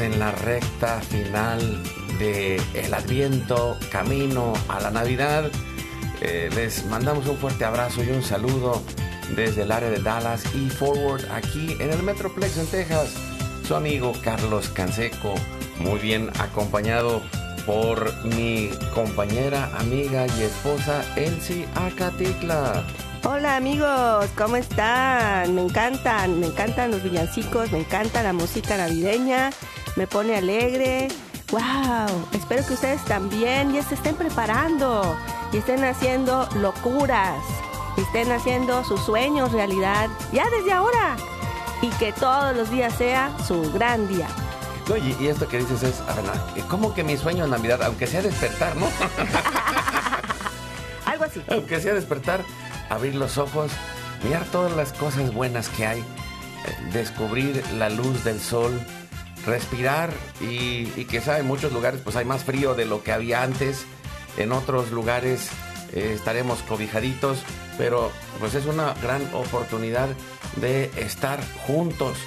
En la recta final de el Adviento, camino a la Navidad. Eh, les mandamos un fuerte abrazo y un saludo desde el área de Dallas y Forward aquí en el Metroplex en Texas. Su amigo Carlos Canseco, muy bien acompañado por mi compañera, amiga y esposa Elsie Acatitla. Hola amigos, ¿cómo están? Me encantan, me encantan los villancicos, me encanta la música navideña, me pone alegre. ¡Wow! Espero que ustedes también ya se estén preparando y estén haciendo locuras, y estén haciendo sus sueños realidad ya desde ahora y que todos los días sea su gran día. y, y, esto que dices es, ver, ¿cómo que mi sueño en Navidad, aunque sea despertar, no? Algo así. Aunque sea despertar, abrir los ojos, mirar todas las cosas buenas que hay, eh, descubrir la luz del sol, respirar y, y quizá en muchos lugares pues hay más frío de lo que había antes, en otros lugares eh, estaremos cobijaditos, pero pues es una gran oportunidad de estar juntos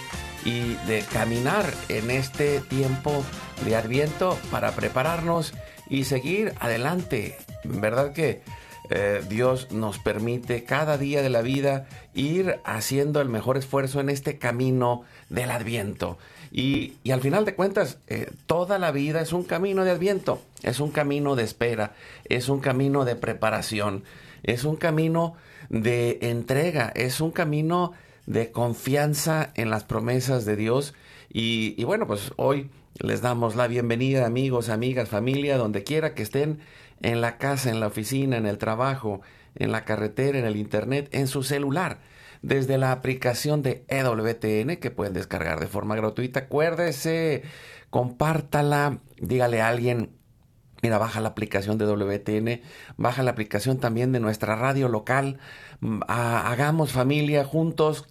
y de caminar en este tiempo de Adviento para prepararnos y seguir adelante. ¿Verdad que eh, Dios nos permite cada día de la vida ir haciendo el mejor esfuerzo en este camino del adviento. Y, al final de cuentas, eh, toda la vida es un camino de adviento, es un camino de espera, es un camino de preparación, es un camino de entrega, es un camino de confianza en las promesas de Dios. Y, y bueno, pues hoy les damos la bienvenida, amigos, amigas, familia, donde quiera que estén en la casa, en la oficina, en el trabajo, en la carretera, en el internet, en su celular, desde la aplicación de EWTN que pueden descargar de forma gratuita. Acuérdese, compártala, dígale a alguien, mira, baja la aplicación de WTN, baja la aplicación también de nuestra radio local, mm, hagamos familia juntos.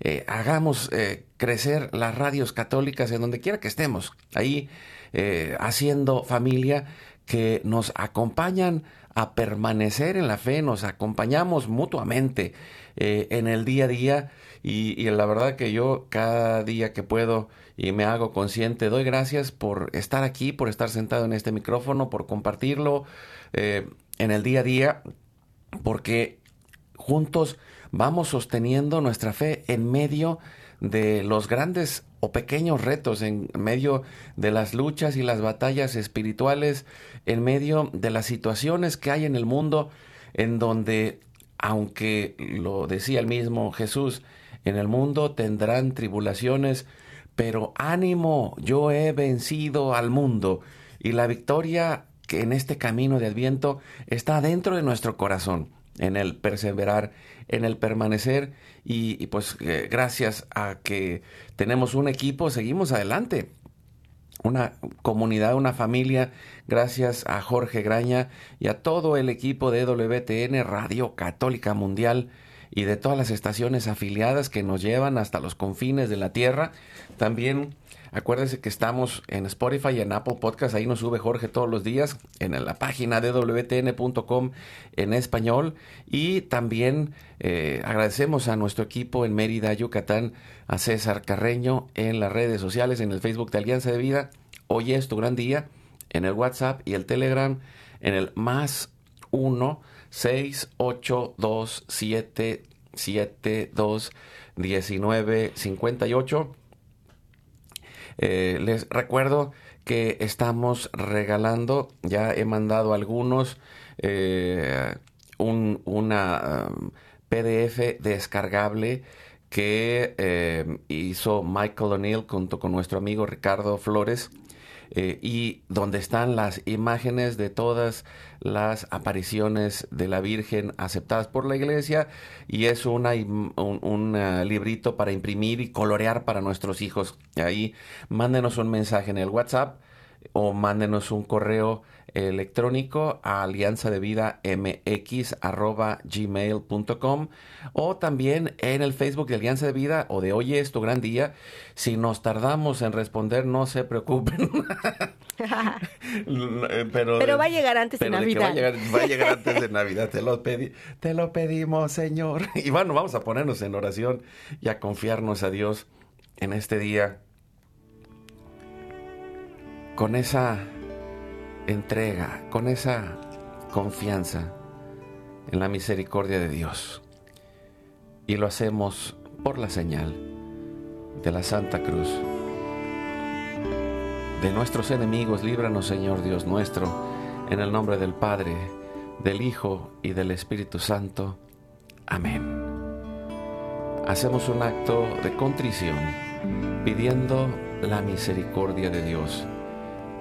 Eh, hagamos eh, crecer las radios católicas en donde quiera que estemos, ahí eh, haciendo familia que nos acompañan a permanecer en la fe, nos acompañamos mutuamente eh, en el día a día. Y, la verdad que yo cada día que puedo y me hago consciente, doy gracias por estar aquí, por estar sentado en este micrófono, por compartirlo eh, en el día a día, porque juntos vamos sosteniendo nuestra fe en medio de los grandes o pequeños retos, en medio de las luchas y las batallas espirituales, en medio de las situaciones que hay en el mundo, en donde, aunque lo decía el mismo Jesús, en el mundo tendrán tribulaciones, pero ánimo, yo he vencido al mundo y la victoria que en este camino de Adviento está dentro de nuestro corazón en el perseverar, en el permanecer y, pues eh, gracias a que tenemos un equipo, seguimos adelante. Una comunidad, una familia, gracias a Jorge Graña y a todo el equipo de WTN Radio Católica Mundial y de todas las estaciones afiliadas que nos llevan hasta los confines de la tierra. También Acuérdense que estamos en Spotify y en Apple Podcast. Ahí nos sube Jorge todos los días en la página de en español. Y también eh, agradecemos a nuestro equipo en Mérida, Yucatán, a César Carreño en las redes sociales, en el Facebook de Alianza de Vida. Hoy es tu gran día. en el WhatsApp y el Telegram en el más 1 6 8 2 7 7 2 19 58. les recuerdo que estamos regalando, ya he mandado algunos, eh, un, una um, PDF descargable que eh, hizo Michael O'Neill junto con nuestro amigo Ricardo Flores eh, y donde están las imágenes de todas las apariciones de la Virgen aceptadas por la iglesia y es una, un, librito para imprimir y colorear para nuestros hijos. Ahí mándenos un mensaje en el WhatsApp o mándenos un correo electrónico a alianza de vida mx gmail.com o también en el Facebook de Alianza de Vida o de Hoy es tu gran día. Si nos tardamos en responder, no se preocupen. pero, va a llegar antes de Navidad. Va a, llegar, va a, llegar, antes de Navidad. Te lo, te lo pedimos, Señor. Y bueno, vamos a ponernos en oración y a confiarnos a Dios en este día con esa entrega, con esa confianza en la misericordia de Dios. Y lo hacemos por la señal de la Santa Cruz. De nuestros enemigos, líbranos Señor Dios nuestro, en el nombre del Padre, del Hijo y del Espíritu Santo. Amén. Hacemos un acto de contrición pidiendo la misericordia de Dios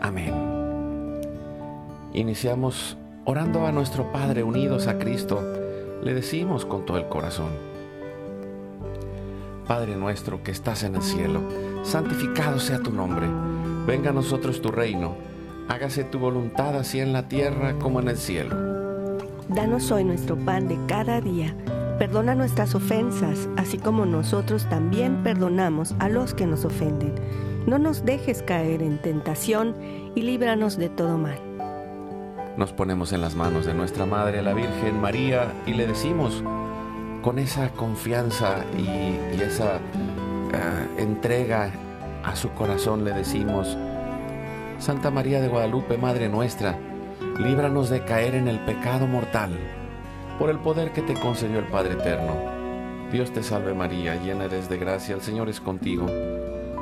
Amén. Iniciamos orando a nuestro Padre unidos a Cristo. Le decimos con todo el corazón. Padre nuestro que estás en el cielo, santificado sea tu nombre. Venga a nosotros tu reino. Hágase tu voluntad así en la tierra como en el cielo. Danos hoy nuestro pan de cada día. Perdona nuestras ofensas, así como nosotros también perdonamos a los que nos ofenden. No nos dejes caer en tentación y líbranos de todo mal. Nos ponemos en las manos de nuestra Madre, la Virgen María, y le decimos con esa confianza y, esa eh, entrega a su corazón, le decimos, Santa María de Guadalupe, Madre nuestra, líbranos de caer en el pecado mortal, por el poder que te concedió el Padre Eterno. Dios te salve María, llena eres de gracia, el Señor es contigo.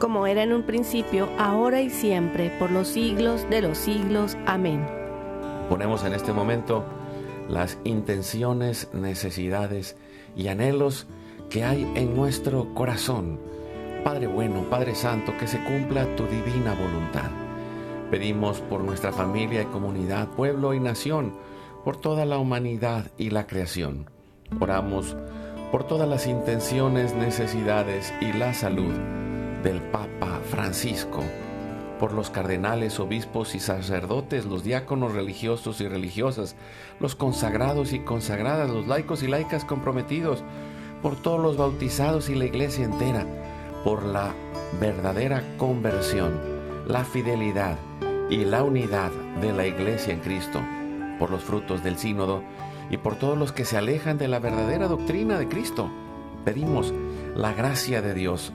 Como era en un principio, ahora y siempre, por los siglos de los siglos. Amén ponemos en este momento las intenciones, necesidades y anhelos que hay en nuestro corazón. Padre bueno, Padre Santo, que se cumpla tu divina voluntad. Pedimos por nuestra familia y comunidad, pueblo y nación, por toda la humanidad y la creación. Oramos por todas las intenciones, necesidades y la salud del Papa Francisco por los cardenales, obispos y sacerdotes, los diáconos religiosos y religiosas, los consagrados y consagradas, los laicos y laicas comprometidos, por todos los bautizados y la iglesia entera, por la verdadera conversión, la fidelidad y la unidad de la iglesia en Cristo, por los frutos del sínodo y por todos los que se alejan de la verdadera doctrina de Cristo. Pedimos la gracia de Dios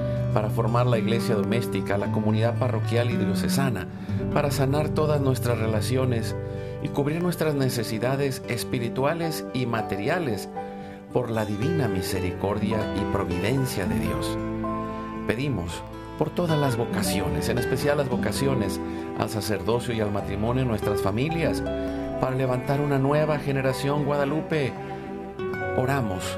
para formar la iglesia doméstica, la comunidad parroquial y diocesana, para sanar todas nuestras relaciones y cubrir nuestras necesidades espirituales y materiales por la divina misericordia y providencia de Dios. Pedimos por todas las vocaciones, en especial las vocaciones al sacerdocio y al matrimonio en nuestras familias, para levantar una nueva generación guadalupe. Oramos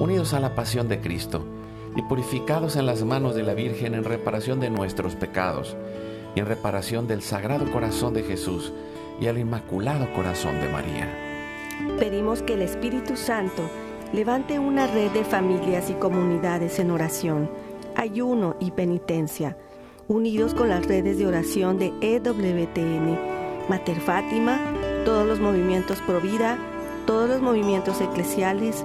unidos a la pasión de Cristo y purificados en las manos de la Virgen en reparación de nuestros pecados y en reparación del Sagrado Corazón de Jesús y al Inmaculado Corazón de María. Pedimos que el Espíritu Santo levante una red de familias y comunidades en oración, ayuno y penitencia, unidos con las redes de oración de EWTN, Mater Fátima, todos los movimientos Pro Vida, todos los movimientos eclesiales,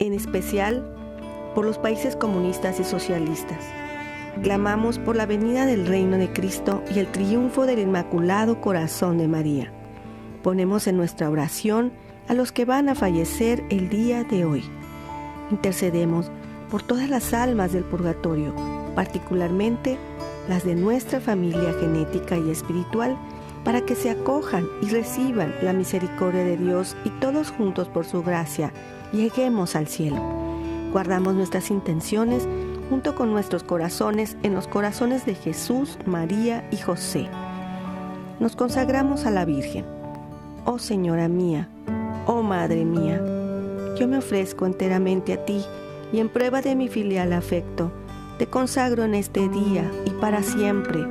en especial por los países comunistas y socialistas clamamos por la venida del reino de Cristo y el triunfo del Inmaculado Corazón de María. Ponemos en nuestra oración a los que van a fallecer el día de hoy. Intercedemos por todas las almas del purgatorio, particularmente las de nuestra familia genética y espiritual, para que se acojan y reciban la misericordia de Dios y todos juntos por su gracia lleguemos al cielo. Guardamos nuestras intenciones junto con nuestros corazones en los corazones de Jesús, María y José. Nos consagramos a la Virgen. Oh Señora mía, oh Madre mía, yo me ofrezco enteramente a ti y en prueba de mi filial afecto, te consagro en este día y para siempre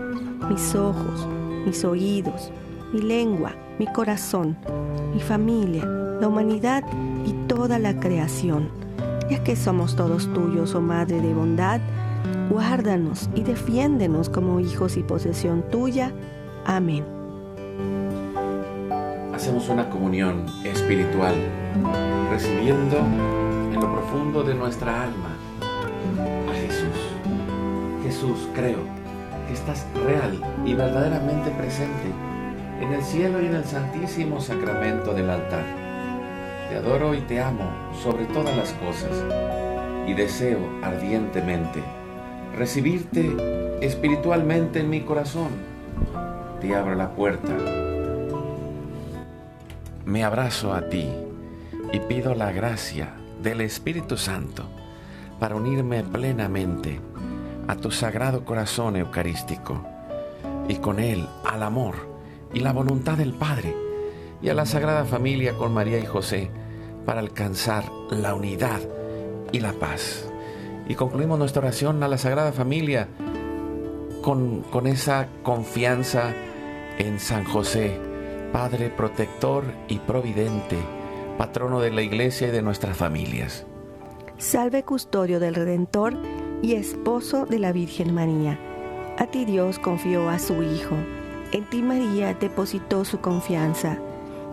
mis ojos, mis oídos, mi lengua, mi corazón, mi familia, la humanidad y toda la creación ya que somos todos tuyos, oh Madre de bondad, guárdanos y defiéndenos como hijos y posesión tuya. Amén. Hacemos una comunión espiritual, recibiendo en lo profundo de nuestra alma a Jesús. Jesús, creo que estás real y verdaderamente presente en el cielo y en el santísimo sacramento del altar te adoro y te amo sobre todas las cosas y deseo ardientemente recibirte espiritualmente en mi corazón. Te abro la puerta. Me abrazo a ti y pido la gracia del Espíritu Santo para unirme plenamente a tu sagrado corazón eucarístico y con él al amor y la voluntad del Padre y a la Sagrada Familia con María y José para alcanzar la unidad y la paz. Y concluimos nuestra oración a la Sagrada Familia con, con esa confianza en San José, Padre protector y providente, patrono de la Iglesia y de nuestras familias. Salve custodio del Redentor y esposo de la Virgen María. A ti Dios confió a su Hijo. En ti María depositó su confianza.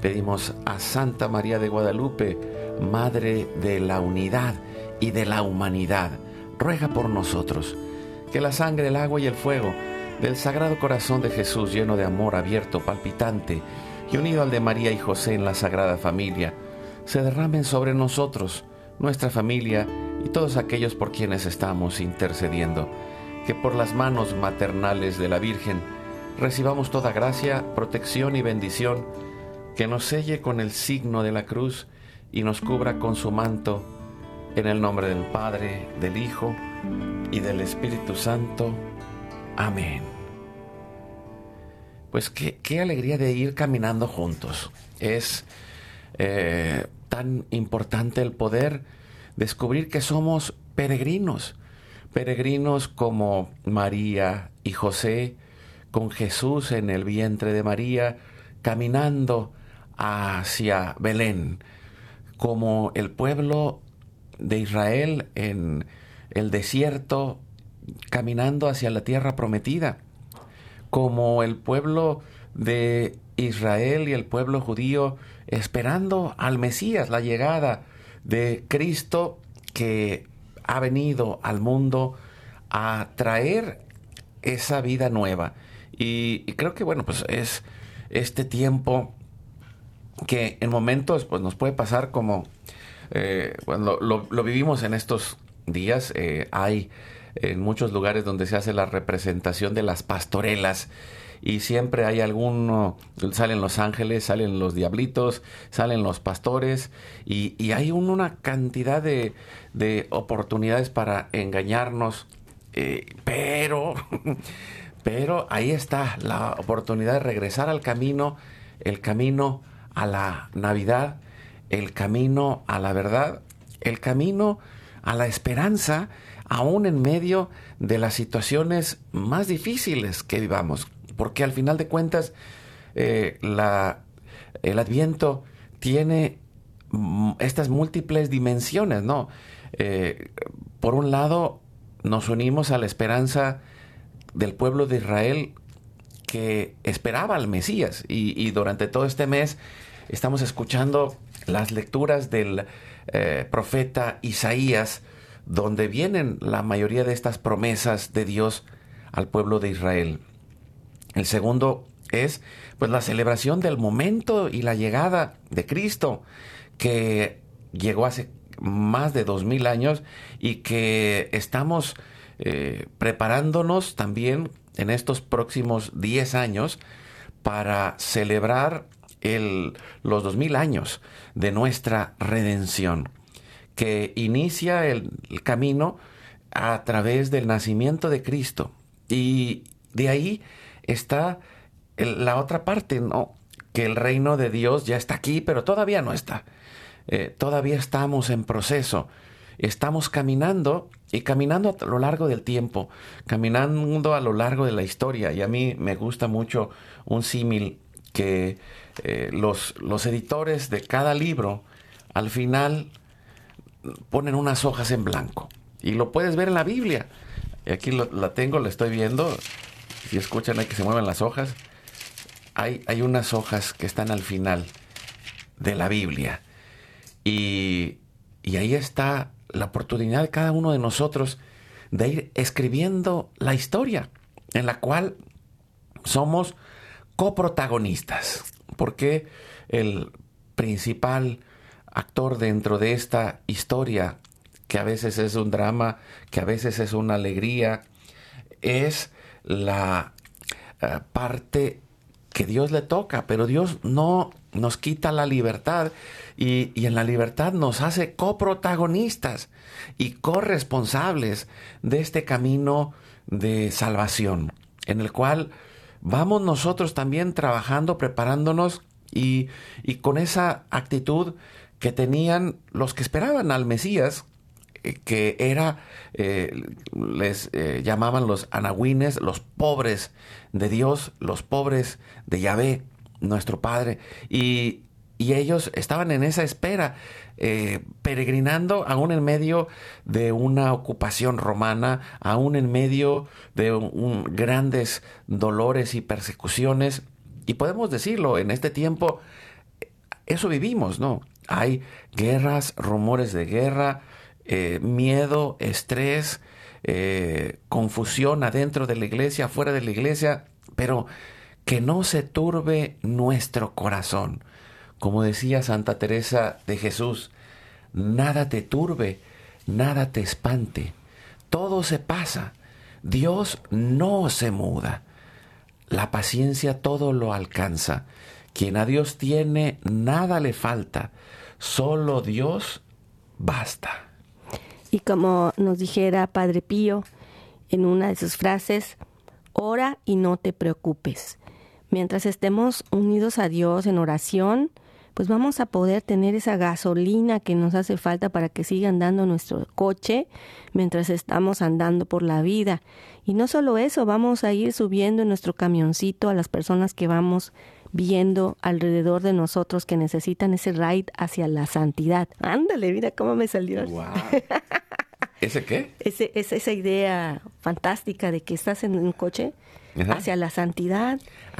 Pedimos a Santa María de Guadalupe, Madre de la Unidad y de la Humanidad, ruega por nosotros, que la sangre, el agua y el fuego del Sagrado Corazón de Jesús, lleno de amor abierto, palpitante y unido al de María y José en la Sagrada Familia, se derramen sobre nosotros, nuestra familia y todos aquellos por quienes estamos intercediendo, que por las manos maternales de la Virgen recibamos toda gracia, protección y bendición, que nos selle con el signo de la cruz y nos cubra con su manto, en el nombre del Padre, del Hijo y del Espíritu Santo. Amén. Pues qué, alegría de ir caminando juntos. Es eh, tan importante el poder descubrir que somos peregrinos, peregrinos como María y José, con Jesús en el vientre de María, caminando hacia Belén, como el pueblo de Israel en el desierto caminando hacia la tierra prometida, como el pueblo de Israel y el pueblo judío esperando al Mesías, la llegada de Cristo que ha venido al mundo a traer esa vida nueva. Y, creo que, bueno, pues es este tiempo que en momentos pues, nos puede pasar como, eh, lo, vivimos en estos días, eh, hay en muchos lugares donde se hace la representación de las pastorelas y siempre hay alguno, salen los ángeles, salen los diablitos, salen los pastores y, hay una cantidad de, oportunidades para engañarnos, eh, pero, pero ahí está la oportunidad de regresar al camino, el camino a la Navidad, el camino a la verdad, el camino a la esperanza aún en medio de las situaciones más difíciles que vivamos. Porque al final de cuentas, eh, la, el adviento tiene estas múltiples dimensiones, ¿no? Eh, por un lado, nos unimos a la esperanza del pueblo de Israel que esperaba al Mesías y, durante todo este mes estamos escuchando las lecturas del eh, profeta Isaías donde vienen la mayoría de estas promesas de Dios al pueblo de Israel. El segundo es pues la celebración del momento y la llegada de Cristo que llegó hace más de dos mil años y que estamos eh, preparándonos también en estos próximos diez años para celebrar el, los dos mil años de nuestra redención que inicia el, camino a través del nacimiento de Cristo. Y de ahí está la otra parte, ¿no? Que el reino de Dios ya está aquí, pero todavía no está. Eh, todavía estamos en proceso. Estamos caminando y caminando a lo largo del tiempo, caminando a lo largo de la historia. Y a mí me gusta mucho un símil que eh, los, los editores de cada libro al final ponen unas hojas en blanco. Y lo puedes ver en la Biblia. Y aquí la tengo, la estoy viendo. Si escuchan hay que se mueven las hojas. Hay, hay unas hojas que están al final de la Biblia. Y, y ahí está la oportunidad de cada uno de nosotros de ir escribiendo la historia en la cual somos coprotagonistas. Porque el principal actor dentro de esta historia, que a veces es un drama, que a veces es una alegría, es la eh, parte que Dios le toca, pero Dios no nos quita la libertad y, y, en la libertad nos hace coprotagonistas y corresponsables de este camino de salvación, en el cual vamos nosotros también trabajando, preparándonos y, y con esa actitud que tenían los que esperaban al Mesías, eh, que era, eh, les eh, llamaban los anahuines, los pobres de Dios, los pobres de Yahvé, nuestro Padre. Y, y ellos estaban en esa espera, peregrinando aún en medio de una ocupación romana, aún en medio de grandes dolores y persecuciones. Y podemos decirlo, en este tiempo, eso vivimos, ¿no? Hay guerras, rumores de guerra, eh, miedo, estrés, eh, confusión adentro de la iglesia, fuera de la iglesia, pero que no se turbe nuestro corazón. Como decía Santa Teresa de Jesús, nada te turbe, nada te espante, todo se pasa, Dios no se muda, la paciencia todo lo alcanza, quien a Dios tiene, nada le falta, solo Dios basta. Y como nos dijera Padre Pío en una de sus frases, ora y no te preocupes. Mientras estemos unidos a Dios en oración, pues vamos a poder tener esa gasolina que nos hace falta para que siga andando nuestro coche mientras estamos andando por la vida. Y no solo eso, vamos a ir subiendo en nuestro camioncito a las personas que vamos viendo alrededor de nosotros que necesitan ese ride hacia la santidad. Ándale, mira cómo me salió. ¿Ese qué? Ese, es esa idea fantástica de que estás en un coche hacia la santidad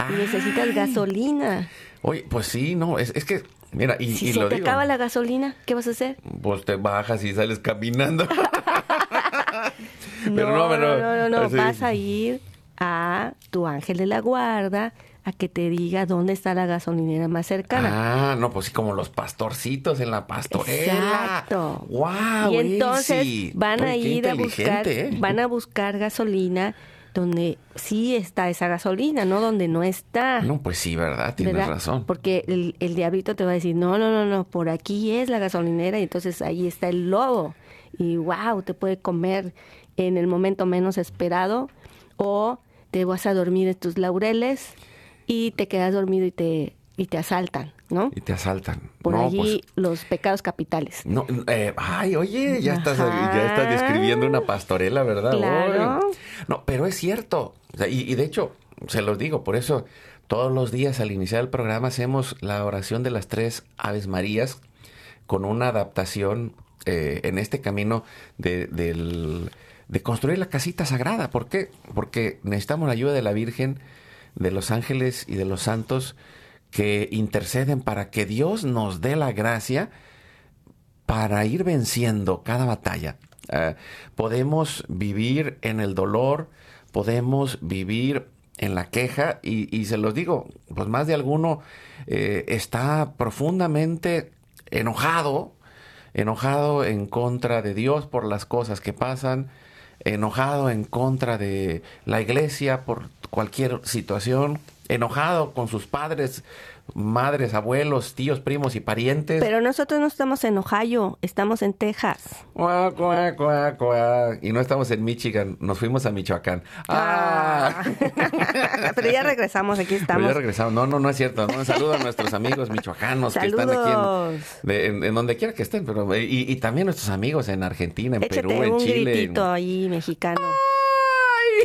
y necesitas gasolina. Oye, pues sí, no, es, es que, mira, y, si se te acaba la gasolina, ¿qué vas a hacer? Pues te bajas y sales caminando. no, no, no, no, no, vas a ir a tu ángel de la guarda a que te diga dónde está la gasolinera más cercana. Ah, no, pues sí, como los pastorcitos en la pastorela. Exacto. Wow. Y entonces van a ir a buscar, ¿eh? van a buscar gasolina donde sí está esa gasolina, no donde no está. No, pues sí, ¿verdad? Tienes razón. Porque el, el diablito te va a decir, no, no, no, no, por aquí es la gasolinera y entonces ahí está el lobo. Y wow, te puede comer en el momento menos esperado o te vas a dormir en tus laureles y te quedas dormido y te, y te asaltan, ¿no? Y te asaltan. Por allí pues, los pecados capitales. No, eh, ay, oye, ya estás, ya estás describiendo una pastorela, ¿verdad? Claro. No, pero es cierto. y, de hecho, se los digo, por eso todos los días al iniciar el programa hacemos la oración de las tres Aves Marías con una adaptación eh, en este camino de, de construir la casita sagrada. ¿Por qué? Porque necesitamos la ayuda de la Virgen de los ángeles y de los santos que interceden para que Dios nos dé la gracia para ir venciendo cada batalla. Eh, podemos vivir en el dolor, podemos vivir en la queja y, se los digo, pues más de alguno eh, está profundamente enojado, enojado en contra de Dios por las cosas que pasan, enojado en contra de la iglesia por cualquier situación, enojado con sus padres, madres, abuelos, tíos, primos y parientes. Pero nosotros no estamos en Ohio, estamos en Texas. Y no estamos en Michigan, nos fuimos a Michoacán. Ah. Pero ya regresamos, aquí estamos. ya regresamos. No, no, no es cierto. Un saludo a nuestros amigos michoacanos que están aquí en, donde quiera que estén. Pero, y, también nuestros amigos en Argentina, en Perú, en un Chile. Gritito ahí mexicano.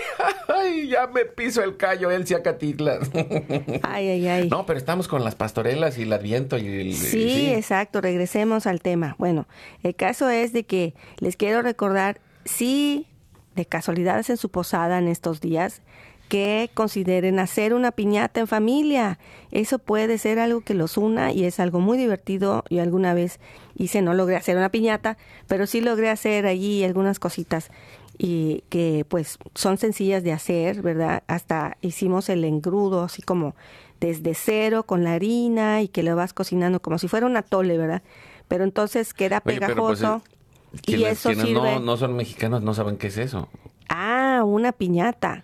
Ay, ya me piso el callo, Elsia Catitla. Ay, ay, ay. No, pero estamos con las pastorelas y el adviento y el... Sí, exacto, regresemos al tema. Bueno, el caso es de que les quiero recordar, sí, de casualidades en su posada en estos días, que consideren hacer una piñata en familia. Eso puede ser algo que los una y es algo muy divertido. Yo alguna vez hice, no logré hacer una piñata, pero sí logré hacer allí algunas cositas y que pues son sencillas de hacer, ¿verdad? Hasta hicimos el engrudo así como desde cero con la harina y que lo vas cocinando como si fuera un atole, ¿verdad? Pero entonces queda pues, pegajoso. y eso sirve... no, no son mexicanos no saben qué es eso. Ah, una piñata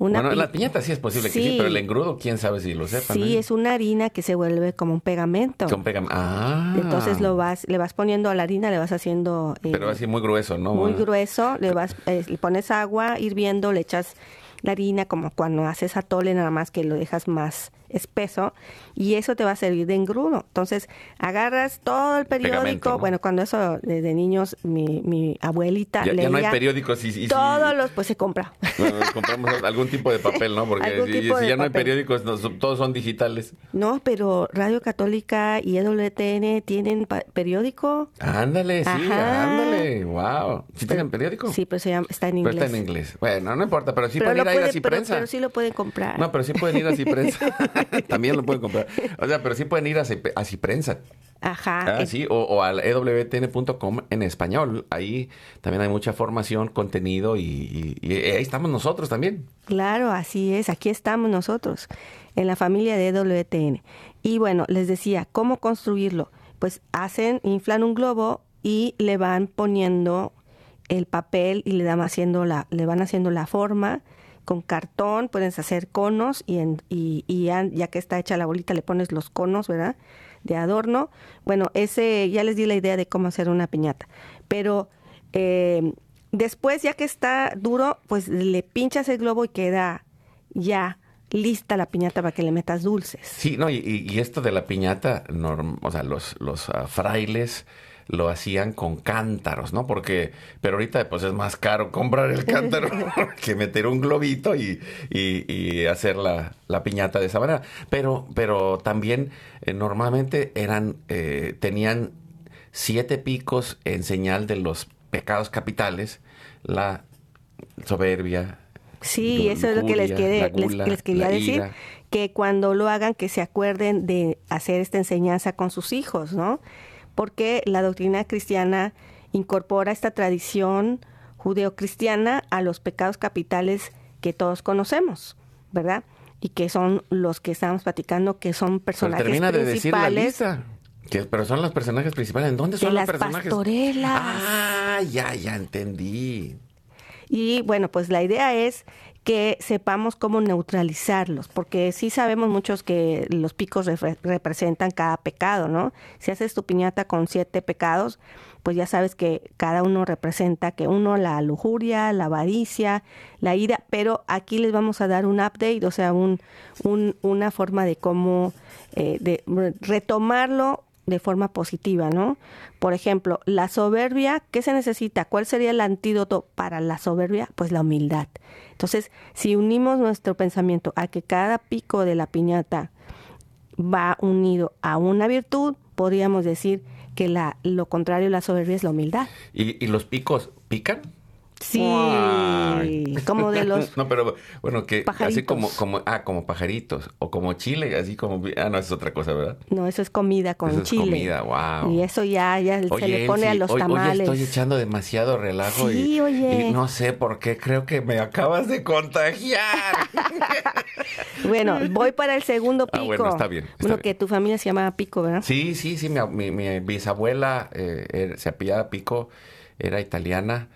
bueno, la piñata sí es posible que sí, pero el engrudo, quién sabe si lo sepan. Sí, es una harina que se vuelve como un pegamento. Con pegamento. Ah. Entonces lo vas, le vas poniendo a la harina, le vas haciendo. Eh, pero así muy grueso, ¿no? Muy grueso, le vas, eh, le pones agua hirviendo, le echas la harina, como cuando haces atole, nada más que lo dejas más espeso y eso te va a servir de engrudo. Entonces, agarras todo el periódico, Pegamento, ¿no? bueno, cuando eso desde niños mi, mi abuelita Ya, leía ya no hay periódicos y, y- todos los pues se compra. Bueno, compramos algún tipo de papel, ¿no? Porque si, si ya no hay papel. periódicos, no, todos son digitales. No, pero Radio Católica y EWTN tienen periódico. Ándale, sí, Ajá. ándale, wow. ¿Sí tienen periódico? Sí, pero se llama, está en Pero inglés. está en inglés. Bueno, no importa, pero sí Pero, pueden ir a puede- así pero- prensa. pero sí lo pueden comprar. No, pero sí pueden ir así prensa. También lo pueden comprar. O sea, pero sí pueden ir así, así prensa. Ajá. Ah, sí, o, o al ewtn.com en español. Ahí también hay mucha formación, contenido y, y- y ahí estamos nosotros también. Claro, así es. Aquí estamos nosotros, en la familia de EWTN. Y bueno, les decía, ¿cómo construirlo? Pues hacen, inflan un globo y le van poniendo el papel y le, dan haciendo la, le van haciendo la forma con cartón, puedes hacer conos y, en- y, y ya, que está hecha la bolita le pones los conos, ¿verdad? De adorno. Bueno, ese ya les di la idea de cómo hacer una piñata. Pero eh, después, ya que está duro, pues le pinchas el globo y queda ya lista la piñata para que le metas dulces. Sí, no, y, y- esto de la piñata, o sea, los, los ah, frailes lo hacían con cántaros, ¿no? Porque, pero ahorita pues es más caro comprar el cántaro que meter un globito y, y- y hacer la, la piñata de esa manera. Pero, pero también eh, normalmente eran, eh, tenían siete picos en señal de los pecados capitales, la soberbia. Sí, eso es lo que les, la les- quería decir, ira. que cuando lo hagan, que se acuerden de hacer esta enseñanza con sus hijos, ¿no? Porque la doctrina cristiana incorpora esta tradición judeocristiana a los pecados capitales que todos conocemos, ¿verdad? Y que son los que estamos platicando, que son Pero personajes termina de decir la lista. Que, pero son los personajes principales. ¿En dónde de son los las personajes? pastorelas. Ah, ya, ya entendí. Y bueno, pues la idea es que sepamos cómo neutralizarlos, porque sí sabemos muchos que los picos representan cada pecado, ¿no? Si haces tu piñata con siete pecados, pues ya sabes que cada uno representa que uno la lujuria, la avaricia, la ira, pero aquí les vamos a dar un update, o sea, un, un- una forma de cómo eh, de re- retomarlo de forma positiva, ¿no? Por ejemplo, la soberbia, ¿qué se necesita? ¿Cuál sería el antídoto para la soberbia? Pues la humildad. Entonces, si unimos nuestro pensamiento a que cada pico de la piñata va unido a una virtud, podríamos decir que la, lo contrario de la soberbia es la humildad. ¿Y, y los picos pican? Sí, como de los... no, pero bueno, que así Pajaritos. como, como, ah, como pajaritos. O como chile, así como. Ah, no, es otra cosa, ¿verdad? No, eso es comida con Eso es chile. comida, wow. Y eso ya, ya se le pone a los hoy- tamales. Hoy estoy echando demasiado relajo Sí, y, oye. y no sé por qué creo que me acabas de contagiar. Bueno, voy para el segundo Ah, pico. bueno, está bien, está bueno, bien. que tu familia se llamaba Pico, ¿verdad? Sí, sí, sí, mi, mi- mi bisabuela eh, era- se apellidaba Pico, era italiana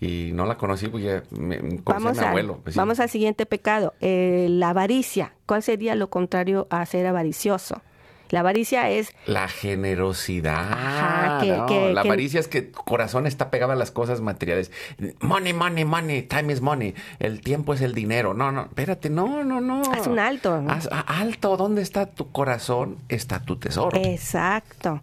y no la conocí porque me, me conocí Vamos, a mi abuelo. pues sí. vamos al siguiente pecado, eh, la avaricia. ¿Cuál sería lo contrario a ser avaricioso? La avaricia es La generosidad. Ajá, que- no, que- la que- avaricia es que corazón está pegado a las cosas materiales. Money, money, money, time is money. El tiempo es el dinero. No, no, espérate, no, no, no. Haz un alto, ¿no? Haz- alto, ¿dónde está tu corazón? Está tu tesoro. Exacto.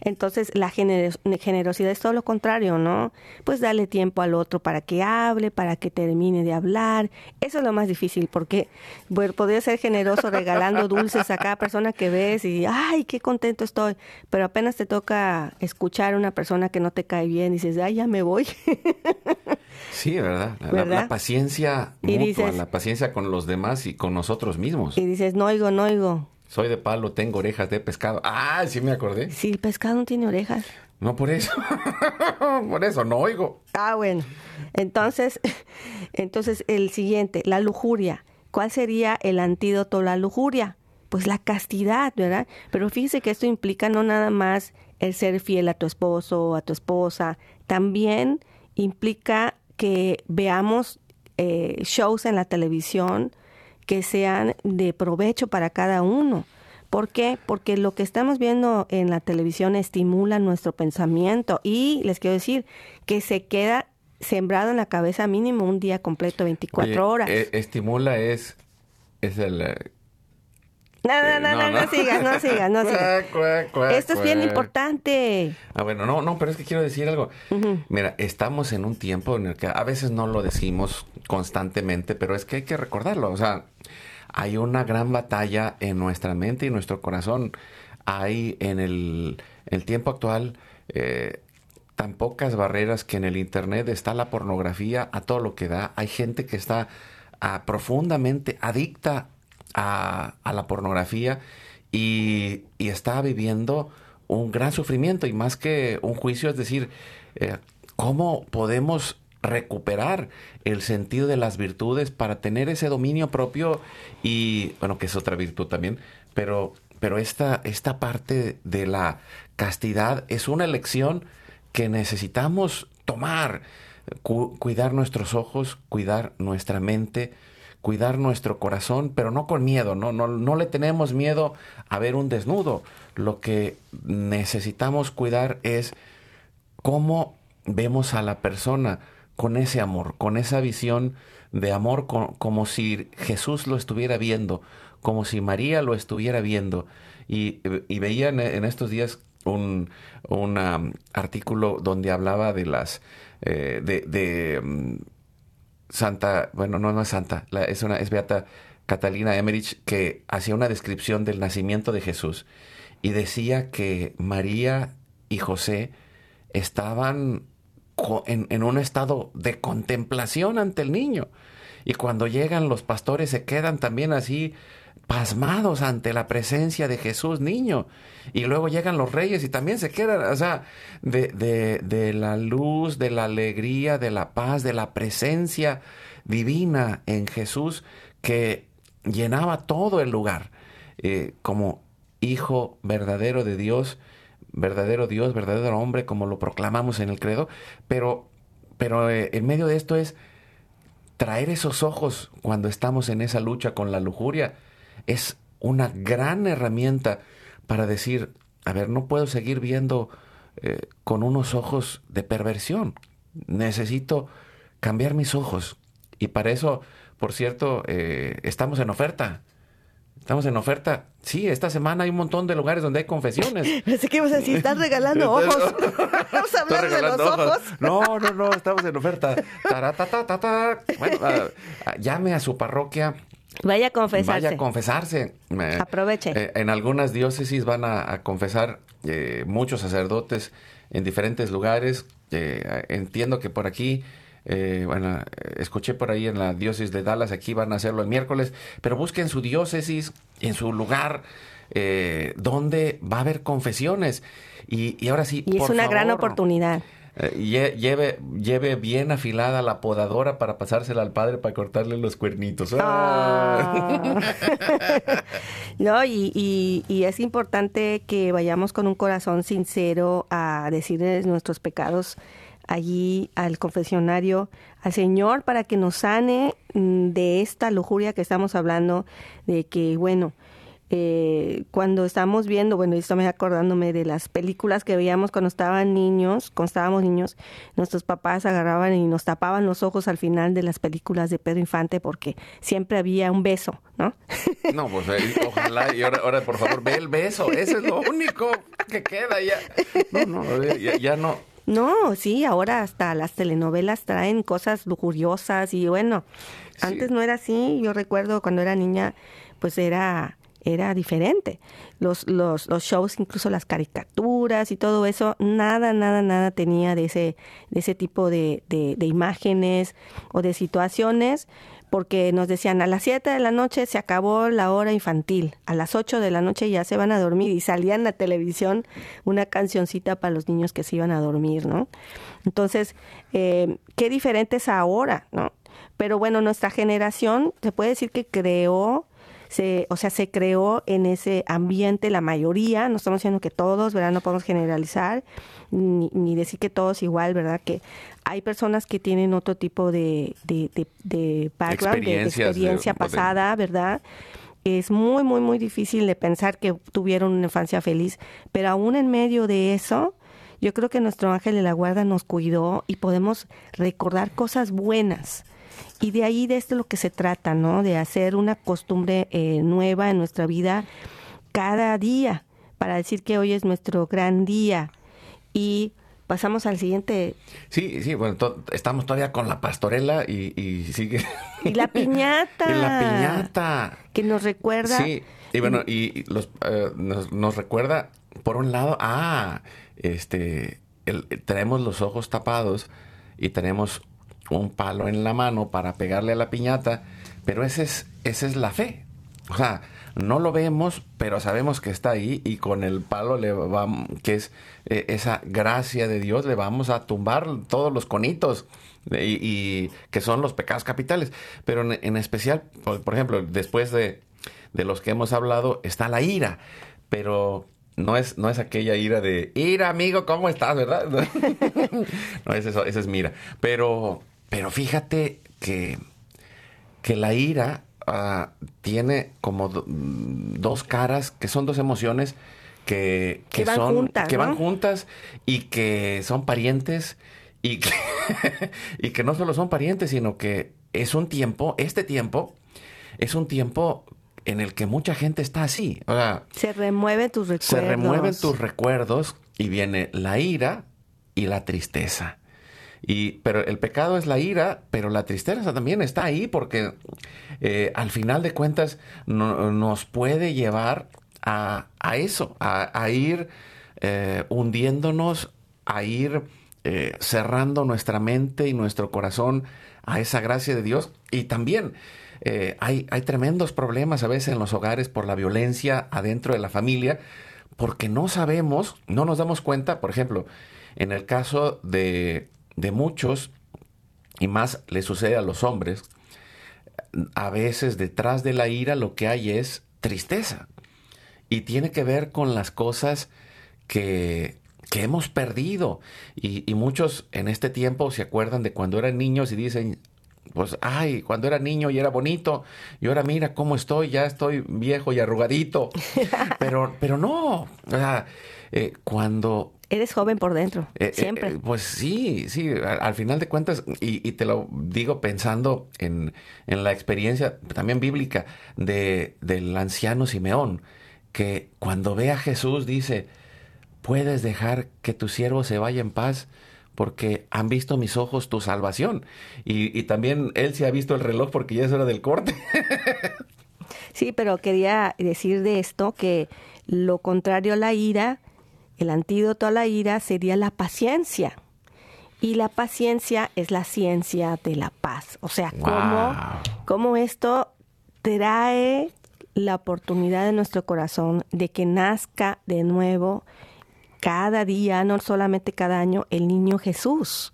Entonces, la gener- generosidad es todo lo contrario, ¿no? Pues darle tiempo al otro para que hable, para que termine de hablar. Eso es lo más difícil, porque bueno, podría ser generoso regalando dulces a cada persona que ves y, ay, qué contento estoy. Pero apenas te toca escuchar a una persona que no te cae bien y dices, ay, ya me voy. Sí, ¿verdad? La, la- ¿Verdad? la paciencia Y mutua, dices- la paciencia con los demás y con nosotros mismos. y dices, no oigo, no oigo. Soy de palo, tengo orejas de pescado. Ah, sí me acordé. Si el pescado no tiene orejas. No por eso. por eso no oigo. Ah, bueno. Entonces, entonces el siguiente, la lujuria. ¿Cuál sería el antídoto a la lujuria? Pues la castidad, ¿verdad? Pero fíjese que esto implica no nada más el ser fiel a tu esposo o a tu esposa, también implica que veamos eh, shows en la televisión que sean de provecho para cada uno. ¿Por qué? Porque lo que estamos viendo en la televisión estimula nuestro pensamiento y les quiero decir que se queda sembrado en la cabeza mínimo un día completo, 24 horas. Eh, estimula es, es el... Eh, no, no, no, no, no, sigas, no sigas, no sigas. Esto es bien importante. Ah, bueno, no, no, pero es que quiero decir algo. Mira, estamos en un tiempo en el que a veces no lo decimos constantemente, pero es que hay que recordarlo. O sea, hay una gran batalla en nuestra mente y nuestro corazón. Hay en el, el tiempo actual eh, tan pocas barreras que en el Internet está la pornografía a todo lo que da. Hay gente que está ah, profundamente adicta a, la pornografía y, está viviendo un gran sufrimiento y más que un juicio, es decir, eh, ¿cómo podemos recuperar el sentido de las virtudes para tener ese dominio propio y, bueno, que es otra virtud también, pero, pero esta, esta parte de la castidad es una elección que necesitamos tomar, cuidar nuestros ojos, cuidar nuestra mente, cuidar nuestro corazón, pero no con miedo, no, no, no le tenemos miedo a ver un desnudo. Lo que necesitamos cuidar es cómo vemos a la persona con ese amor, con esa visión de amor, como si Jesús lo estuviera viendo, como si María lo estuviera viendo. Y, y veía en estos días un, um, artículo donde hablaba de las eh, de, mm, Santa, bueno, no, es Santa, es una es Beata Catalina Emmerich que hacía una descripción del nacimiento de Jesús y decía que María y José estaban en, en, un estado de contemplación ante el niño. Y cuando llegan los pastores se quedan también así pasmados ante la presencia de Jesús niño. Y luego llegan los reyes y también se quedan, o sea, de, de, de la luz, de la alegría, de la paz, de la presencia divina en Jesús que llenaba todo el lugar eh, como hijo verdadero de Dios, verdadero Dios, verdadero hombre, como lo proclamamos en el credo, pero, pero eh, en medio de esto es traer esos ojos cuando estamos en esa lucha con la lujuria, es una gran herramienta para decir, a ver, no puedo seguir viendo eh, con unos ojos de perversión. Necesito cambiar mis ojos. Y para eso, por cierto, eh, estamos en oferta. Estamos en oferta. Sí, esta semana hay un montón de lugares donde hay confesiones. Pensé que ibas a decir, estás regalando ojos. Vamos a hablar de los ojos. No, no, no, estamos en oferta. Bueno, ah, ah, llame a su parroquia Vaya a confesarse. Vaya a confesarse. Aproveche. Eh, en algunas diócesis van a, confesar eh, muchos sacerdotes en diferentes lugares. Eh, entiendo que por aquí, bueno, escuché por ahí en la diócesis de Dallas, aquí van a hacerlo el miércoles, pero busquen su diócesis, en su lugar, donde va a haber confesiones. Y, ahora sí. Y es una gran oportunidad. Eh, lleve, lleve bien afilada la podadora para pasársela al padre para cortarle los cuernitos. Ah. no, y, y, es importante que vayamos con un corazón sincero a decirles nuestros pecados allí al confesionario, al Señor, para que nos sane mm, de esta lujuria que estamos hablando, de que, bueno, eh, cuando estamos viendo, bueno, y estoy acordándome de las películas que veíamos cuando estaban niños, cuando estábamos niños, nuestros papás agarraban y nos tapaban los ojos al final de las películas de Pedro Infante porque siempre había un beso, ¿no? No, pues ojalá, y ahora, por favor, ve el beso, eso es lo único que queda ya. No, no, ya, no. No, sí, ahora hasta las telenovelas traen cosas lujuriosas y bueno, antes no era así, yo recuerdo cuando era niña, pues era era diferente. Los, los, los, shows, incluso las caricaturas y todo eso, nada, nada, nada tenía de ese, de ese tipo de, de, imágenes o de situaciones, porque nos decían a las 7 de la noche se acabó la hora infantil, a las 8 de la noche ya se van a dormir y salía en la televisión una cancioncita para los niños que se iban a dormir, ¿no? Entonces, eh, qué diferente es ahora, ¿no? Pero bueno, nuestra generación se puede decir que creó se, o sea, se creó en ese ambiente la mayoría, no estamos diciendo que todos, ¿verdad? No podemos generalizar, ni, decir que todos igual, ¿verdad? Que hay personas que tienen otro tipo de, de, de, background, de, experiencia pasada, ¿verdad? Es muy, muy, muy difícil de pensar que tuvieron una infancia feliz, pero aún en medio de eso, Yo creo que nuestro ángel de la guarda nos cuidó y podemos recordar cosas buenas. Y de ahí de esto es lo que se trata, ¿no? De hacer una costumbre eh, nueva en nuestra vida cada día para decir que hoy es nuestro gran día. Y pasamos al siguiente. Sí, sí, bueno, estamos todavía con la pastorela y, sigue. Y la piñata. y la piñata. Que nos recuerda. Sí, y bueno, y, los, eh, nos, recuerda, por un lado, ah, este, tenemos los ojos tapados y tenemos un palo en la mano para pegarle a la piñata, pero es, esa es la fe. O sea, no lo vemos, pero sabemos que está ahí y con el palo le vamos, que es eh, esa gracia de Dios, le vamos a tumbar todos los conitos y, que son los pecados capitales. Pero en, especial, por, ejemplo, después de, de los que hemos hablado, está la ira, pero no es, no es aquella ira de ira, amigo, ¿cómo estás? ¿Verdad? no es eso, esa es mira. Pero, pero fíjate que, que la ira Ah, tiene como dos caras, que son dos emociones que, que, van son juntas, que van juntas y que son parientes y que, y que no solo son parientes, sino que es un tiempo, este tiempo es un tiempo en el que mucha gente está así. se remueven tus recuerdos. Se remueven tus recuerdos y viene la ira y la tristeza. Y, pero el pecado es la ira, pero la tristeza también está ahí porque eh, al final de cuentas nos puede llevar a, eso, a, ir eh, hundiéndonos, a ir eh, cerrando nuestra mente y nuestro corazón a esa gracia de Dios. Y también hay, hay tremendos problemas a veces en los hogares por la violencia adentro de la familia, porque no sabemos, no nos damos cuenta, por ejemplo, en el caso de de muchos, y más le sucede a los hombres, a veces detrás de la ira lo que hay es tristeza. Y tiene que ver con las cosas que, que hemos perdido. Y, muchos en este tiempo se acuerdan de cuando eran niños y dicen, pues, ay, cuando era niño y era bonito, y ahora mira cómo estoy, ya estoy viejo y arrugadito. Pero, pero no, o sea, eh, cuando Eres joven por dentro, eh, eh, siempre. Eh, pues sí, sí, al, final de cuentas, y, te lo digo pensando en, la experiencia también bíblica de, del anciano Simeón, que cuando ve a Jesús dice, puedes dejar que tu siervo se vaya en paz porque han visto mis ojos tu salvación. Y, y también él se ha visto el reloj porque ya es hora del corte. sí, pero quería decir de esto que lo contrario a la ira, el antídoto a la ira sería la paciencia. Y la paciencia es la ciencia de la paz. O sea, cómo, esto trae la oportunidad en nuestro corazón de que nazca de nuevo cada día, no solamente cada año, el niño Jesús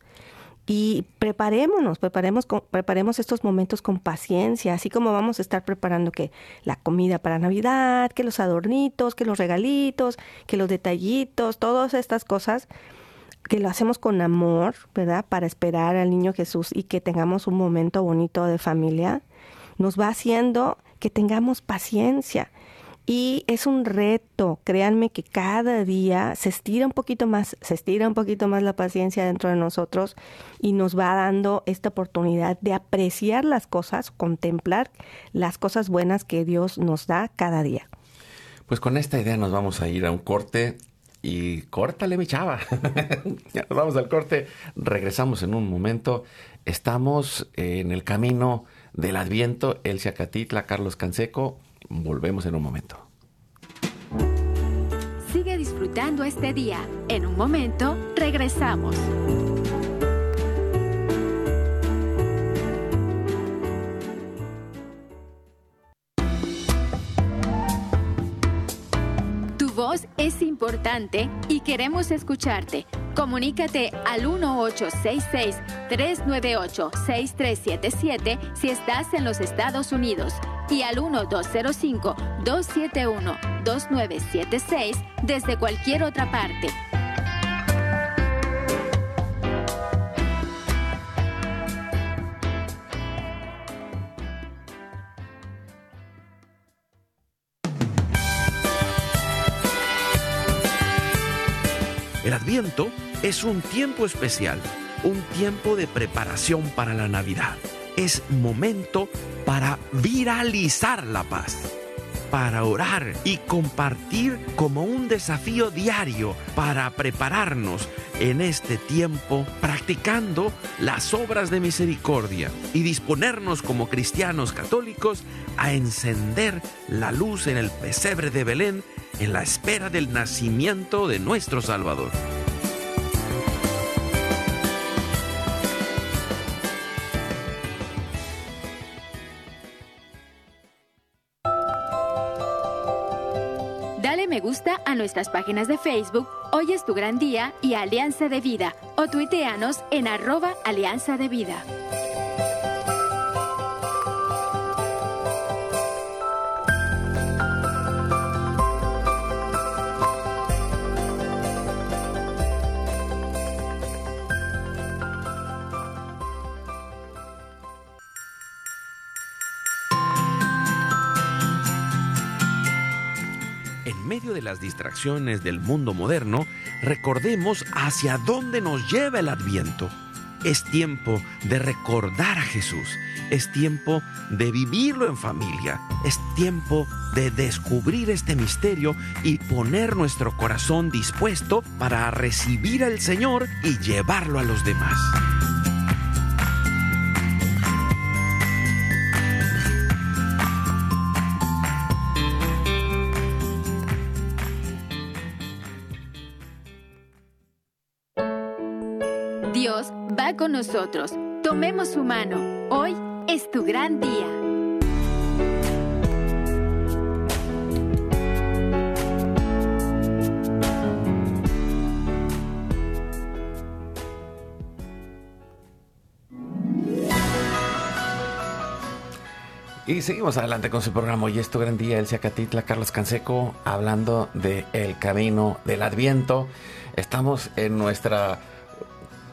y preparémonos, preparemos, preparemos estos momentos con paciencia, así como vamos a estar preparando que la comida para Navidad, que los adornitos, que los regalitos, que los detallitos, todas estas cosas que lo hacemos con amor, ¿verdad? Para esperar al niño Jesús y que tengamos un momento bonito de familia, nos va haciendo que tengamos paciencia y es un reto, créanme que cada día se estira un poquito más, se estira un poquito más la paciencia dentro de nosotros y nos va dando esta oportunidad de apreciar las cosas, contemplar las cosas buenas que Dios nos da cada día. Pues con esta idea nos vamos a ir a un corte y córtale mi chava. ya nos vamos al corte, regresamos en un momento. Estamos en el camino del Adviento, El Catitla, Carlos Canseco, Volvemos en un momento. Sigue disfrutando este día. En un momento, regresamos. Es importante y queremos escucharte. Comunícate al 1866-398-6377 si estás en los Estados Unidos y al 1205-271-2976 desde cualquier otra parte. El adviento es un tiempo especial, un tiempo de preparación para la Navidad. Es momento para viralizar la paz para orar y compartir como un desafío diario para prepararnos en este tiempo practicando las obras de misericordia y disponernos como cristianos católicos a encender la luz en el pesebre de Belén en la espera del nacimiento de nuestro Salvador. Nuestras páginas de Facebook Hoy es tu gran día y Alianza de Vida o tuiteanos en arroba Alianza de Vida. Las distracciones del mundo moderno, recordemos hacia dónde nos lleva el adviento. Es tiempo de recordar a Jesús, es tiempo de vivirlo en familia, es tiempo de descubrir este misterio y poner nuestro corazón dispuesto para recibir al Señor y llevarlo a los demás. Con nosotros. Tomemos su mano. Hoy es tu gran día. Y seguimos adelante con su programa. Hoy es tu gran día, Elsia Catitla, Carlos Canseco, hablando de el camino del Adviento. Estamos en nuestra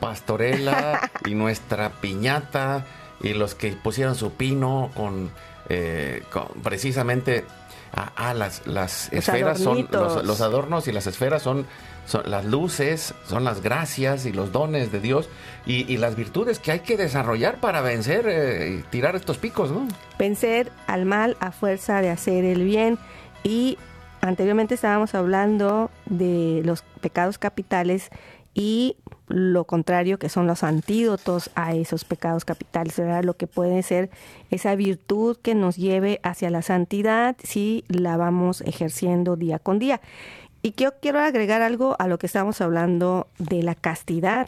pastorela y nuestra piñata y los que pusieron su pino con, eh, precisamente a, las, las esferas son los, adornos y las esferas son, son, las luces, son las gracias y los dones de Dios y, las virtudes que hay que desarrollar para vencer eh, y tirar estos picos, ¿no? Vencer al mal a fuerza de hacer el bien y anteriormente estábamos hablando de los pecados capitales y lo contrario que son los antídotos a esos pecados capitales, ¿verdad? lo que puede ser esa virtud que nos lleve hacia la santidad si la vamos ejerciendo día con día. Y yo quiero agregar algo a lo que estamos hablando de la castidad,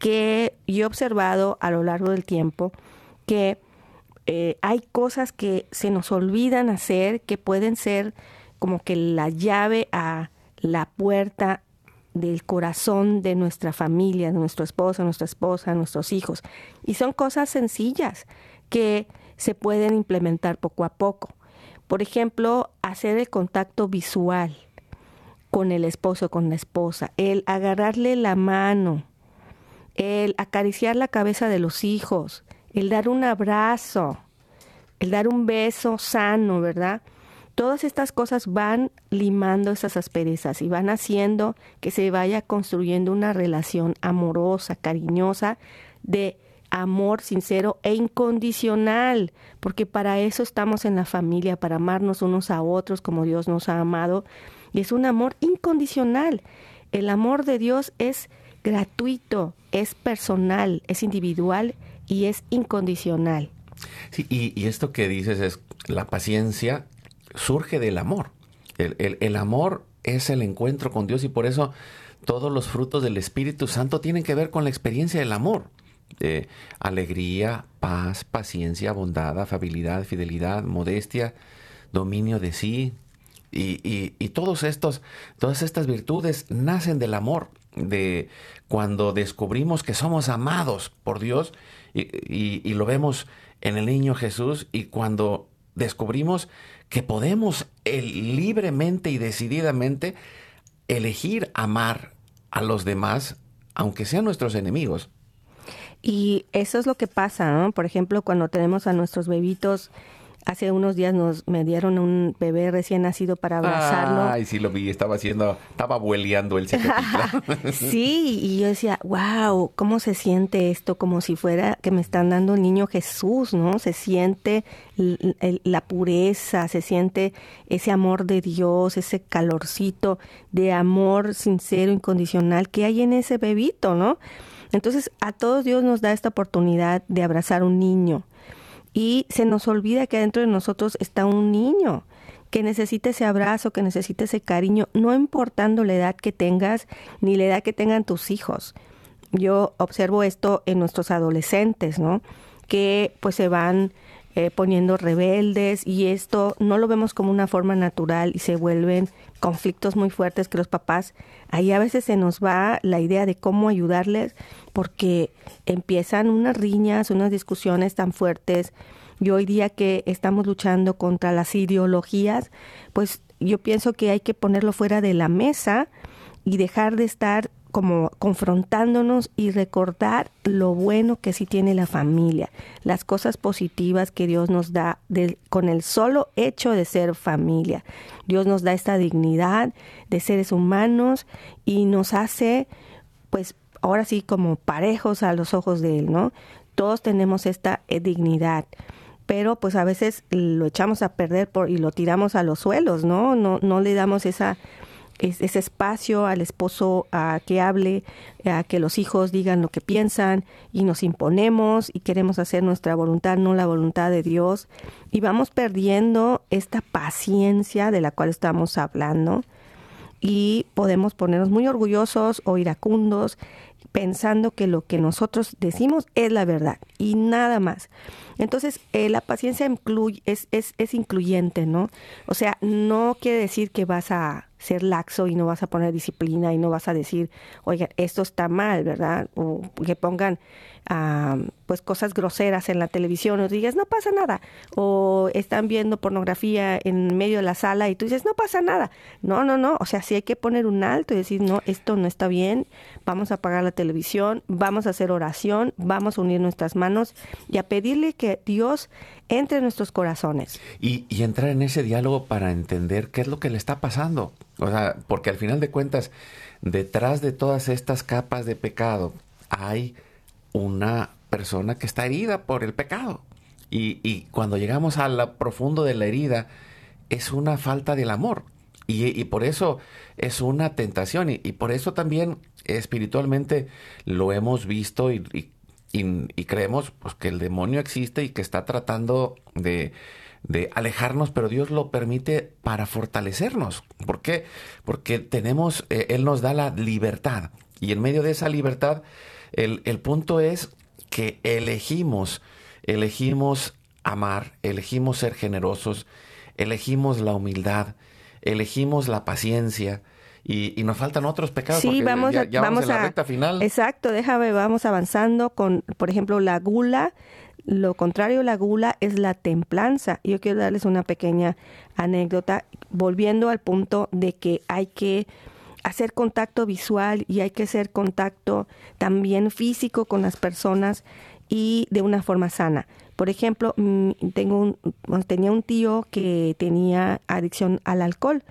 que yo he observado a lo largo del tiempo que eh, hay cosas que se nos olvidan hacer, que pueden ser como que la llave a la puerta del corazón de nuestra familia, de nuestro esposo, nuestra esposa, nuestros hijos. Y son cosas sencillas que se pueden implementar poco a poco. Por ejemplo, hacer el contacto visual con el esposo, con la esposa, el agarrarle la mano, el acariciar la cabeza de los hijos, el dar un abrazo, el dar un beso sano, ¿verdad? Todas estas cosas van limando esas asperezas y van haciendo que se vaya construyendo una relación amorosa, cariñosa, de amor sincero e incondicional, porque para eso estamos en la familia, para amarnos unos a otros como Dios nos ha amado, y es un amor incondicional. El amor de Dios es gratuito, es personal, es individual y es incondicional. Sí, y, y esto que dices es la paciencia surge del amor. El, amor es el encuentro con Dios y por eso todos los frutos del Espíritu Santo tienen que ver con la experiencia del amor. alegría, paz, paciencia, bondad, afabilidad, fidelidad, modestia, dominio de sí. Y, todos estos, todas estas virtudes nacen del amor, de cuando descubrimos que somos amados por Dios y, y lo vemos en el niño Jesús y cuando descubrimos que podemos libremente y decididamente elegir amar a los demás, aunque sean nuestros enemigos. Y eso es lo que pasa, ¿no? Por ejemplo, cuando tenemos a nuestros bebitos Hace unos días nos me dieron un bebé recién nacido para abrazarlo. Ay, sí lo vi, estaba haciendo, estaba abueleando el sí, y yo decía, wow, ¿cómo se siente esto? Como si fuera que me están dando el niño Jesús, ¿no? Se siente la pureza, se siente ese amor de Dios, ese calorcito de amor sincero, incondicional que hay en ese bebito, ¿no? Entonces, a todos Dios nos da esta oportunidad de abrazar un niño y se nos olvida que dentro de nosotros está un niño que necesita ese abrazo, que necesita ese cariño, no importando la edad que tengas ni la edad que tengan tus hijos. Yo observo esto en nuestros adolescentes, ¿no? Que pues se van eh, poniendo rebeldes y esto no lo vemos como una forma natural y se vuelven conflictos muy fuertes que los papás, ahí a veces se nos va la idea de cómo ayudarles porque empiezan unas riñas, unas discusiones tan fuertes. Y hoy día que estamos luchando contra las ideologías, pues yo pienso que hay que ponerlo fuera de la mesa y dejar de estar como confrontándonos y recordar lo bueno que sí tiene la familia, las cosas positivas que Dios nos da con el solo hecho de ser familia. Dios nos da esta dignidad de seres humanos y nos hace, pues ahora sí, como parejos a los ojos de Él, ¿no? Todos tenemos esta eh, dignidad pero pues a veces lo echamos a perder por, y lo tiramos a los suelos, ¿no? No, no le damos esa ese espacio al esposo a que hable, a que los hijos digan lo que piensan y nos imponemos y queremos hacer nuestra voluntad, no la voluntad de Dios. Y vamos perdiendo esta paciencia de la cual estamos hablando y podemos ponernos muy orgullosos o iracundos pensando que lo que nosotros decimos es la verdad y nada más. Entonces, eh, la paciencia incluye, es, es, es incluyente, ¿no? O sea, no quiere decir que vas a ser laxo y no vas a poner disciplina y no vas a decir, oiga, esto está mal, ¿verdad? O que pongan pues cosas groseras en la televisión o digas, no pasa nada. O están viendo pornografía en medio de la sala y tú dices, no pasa nada. No, no, no. O sea, sí hay que poner un alto y decir, no, esto no está bien, vamos a apagar la televisión, vamos a hacer oración, vamos a unir nuestras manos y a pedirle que Dios entre en nuestros corazones. Y, y entrar en ese diálogo para entender qué es lo que le está pasando. O sea, porque al final de cuentas, detrás de todas estas capas de pecado hay una persona que está herida por el pecado. Y, cuando llegamos a lo profundo de la herida, es una falta del amor. Y, por eso es una tentación. Y, por eso también espiritualmente lo hemos visto y, creemos pues, que el demonio existe y que está tratando de, de alejarnos, pero Dios lo permite para fortalecernos. ¿Por qué? Porque tenemos, eh, Él nos da la libertad y en medio de esa libertad, el, el punto es que elegimos, elegimos amar, elegimos ser generosos, elegimos la humildad, elegimos la paciencia, y, y, nos faltan otros pecados. Sí, vamos, ya, vamos, a la recta final. Exacto, déjame, vamos avanzando con, por ejemplo, la gula, lo contrario a la gula es la templanza. Yo quiero darles una pequeña anécdota, volviendo al punto de que hay que hacer contacto visual y hay que hacer contacto también físico con las personas y de una forma sana. Por ejemplo, mm, tengo tenía un tío que tenía adicción al alcohol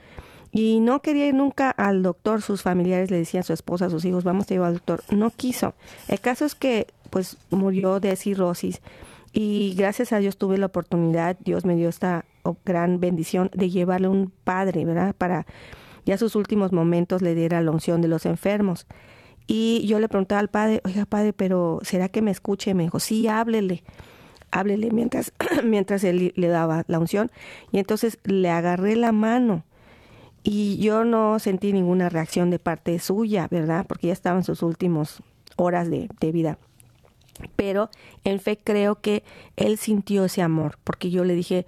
y no quería ir nunca al doctor. Sus familiares le decían a su esposa, a sus hijos, vamos a ir al doctor. No quiso. El caso es que pues murió de cirrosis y gracias a Dios tuve la oportunidad, Dios me dio esta gran bendición de llevarle un padre, ¿verdad? Para ya sus últimos momentos le diera la unción de los enfermos. Y yo le preguntaba al padre, oiga padre, pero ¿será que me escuche? Me dijo, sí, háblele, háblele mientras, mientras él le daba la unción. Y entonces le agarré la mano y yo no sentí ninguna reacción de parte suya, ¿verdad? Porque ya estaban sus últimas horas de, de vida pero en fe creo que él sintió ese amor, porque yo le dije,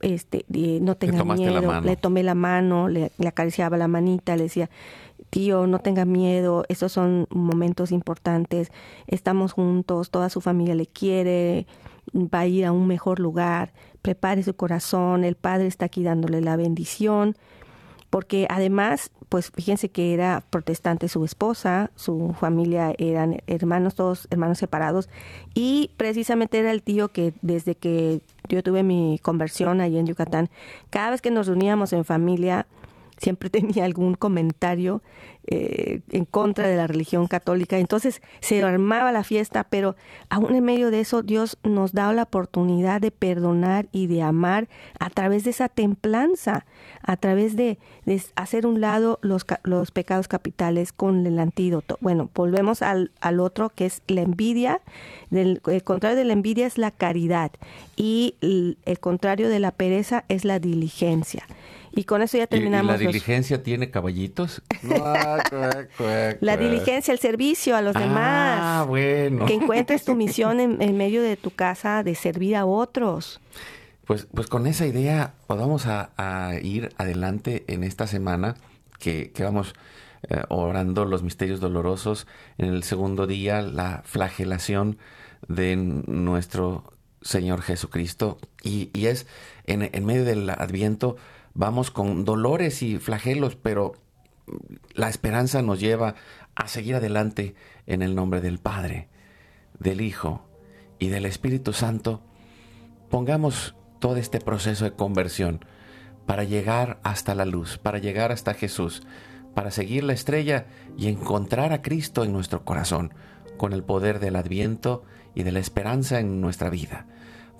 este, no tenga miedo, le tomé la mano, le, acariciaba la manita, le decía, tío, no tenga miedo, estos son momentos importantes, estamos juntos, toda su familia le quiere, va a ir a un mejor lugar, prepare su corazón, el Padre está aquí dándole la bendición, porque además, pues fíjense que era protestante su esposa, su familia eran hermanos, todos hermanos separados, y precisamente era el tío que desde que yo tuve mi conversión ahí en Yucatán, cada vez que nos reuníamos en familia, siempre tenía algún comentario eh, en contra de la religión católica. Entonces se armaba la fiesta, pero aún en medio de eso Dios nos da la oportunidad de perdonar y de amar a través de esa templanza, a través de, hacer un lado los, los, pecados capitales con el antídoto. Bueno, volvemos al, al otro que es la envidia. el contrario de la envidia es la caridad y el contrario de la pereza es la diligencia. Y con eso ya terminamos. ¿Y, la diligencia tiene caballitos? la diligencia, el servicio a los ah, demás. Ah, bueno. Que encuentres tu misión en, medio de tu casa de servir a otros. Pues, pues con esa idea vamos a, ir adelante en esta semana que, vamos eh, orando los misterios dolorosos. En el segundo día, la flagelación de nuestro Señor Jesucristo. Y, y es en, en medio del adviento vamos con dolores y flagelos, pero la esperanza nos lleva a seguir adelante en el nombre del Padre, del Hijo y del Espíritu Santo. Pongamos todo este proceso de conversión para llegar hasta la luz, para llegar hasta Jesús, para seguir la estrella y encontrar a Cristo en nuestro corazón, con el poder del adviento y de la esperanza en nuestra vida.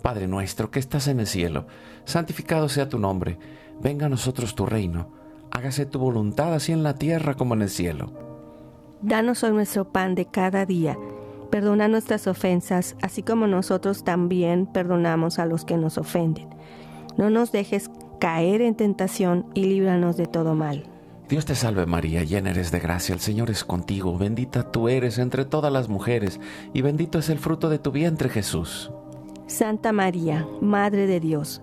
Padre nuestro que estás en el cielo, santificado sea tu nombre venga a nosotros tu reino, hágase tu voluntad así en la tierra como en el cielo. Danos hoy nuestro pan de cada día, perdona nuestras ofensas, así como nosotros también perdonamos a los que nos ofenden. No nos dejes caer en tentación y líbranos de todo mal. Dios te salve María, llena eres de gracia, el Señor es contigo, bendita tú eres entre todas las mujeres, y bendito es el fruto de tu vientre Jesús. Santa María, Madre de Dios,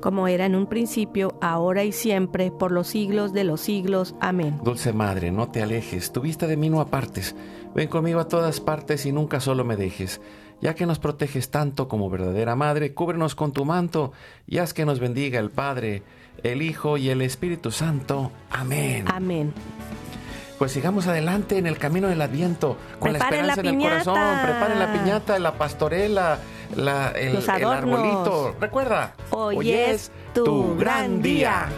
como era en un principio, ahora y siempre, por los siglos de los siglos. Amén. Dulce Madre, no te alejes, tu vista de mí no apartes. Ven conmigo a todas partes y nunca solo me dejes. Ya que nos proteges tanto como verdadera Madre, cúbrenos con tu manto y haz que nos bendiga el Padre, el Hijo y el Espíritu Santo. Amén. Amén. Pues sigamos adelante en el camino del Adviento, con la esperanza en el corazón. Preparen la piñata, la pastorela, el, Los el, arbolito. Recuerda, hoy, es, tu gran día.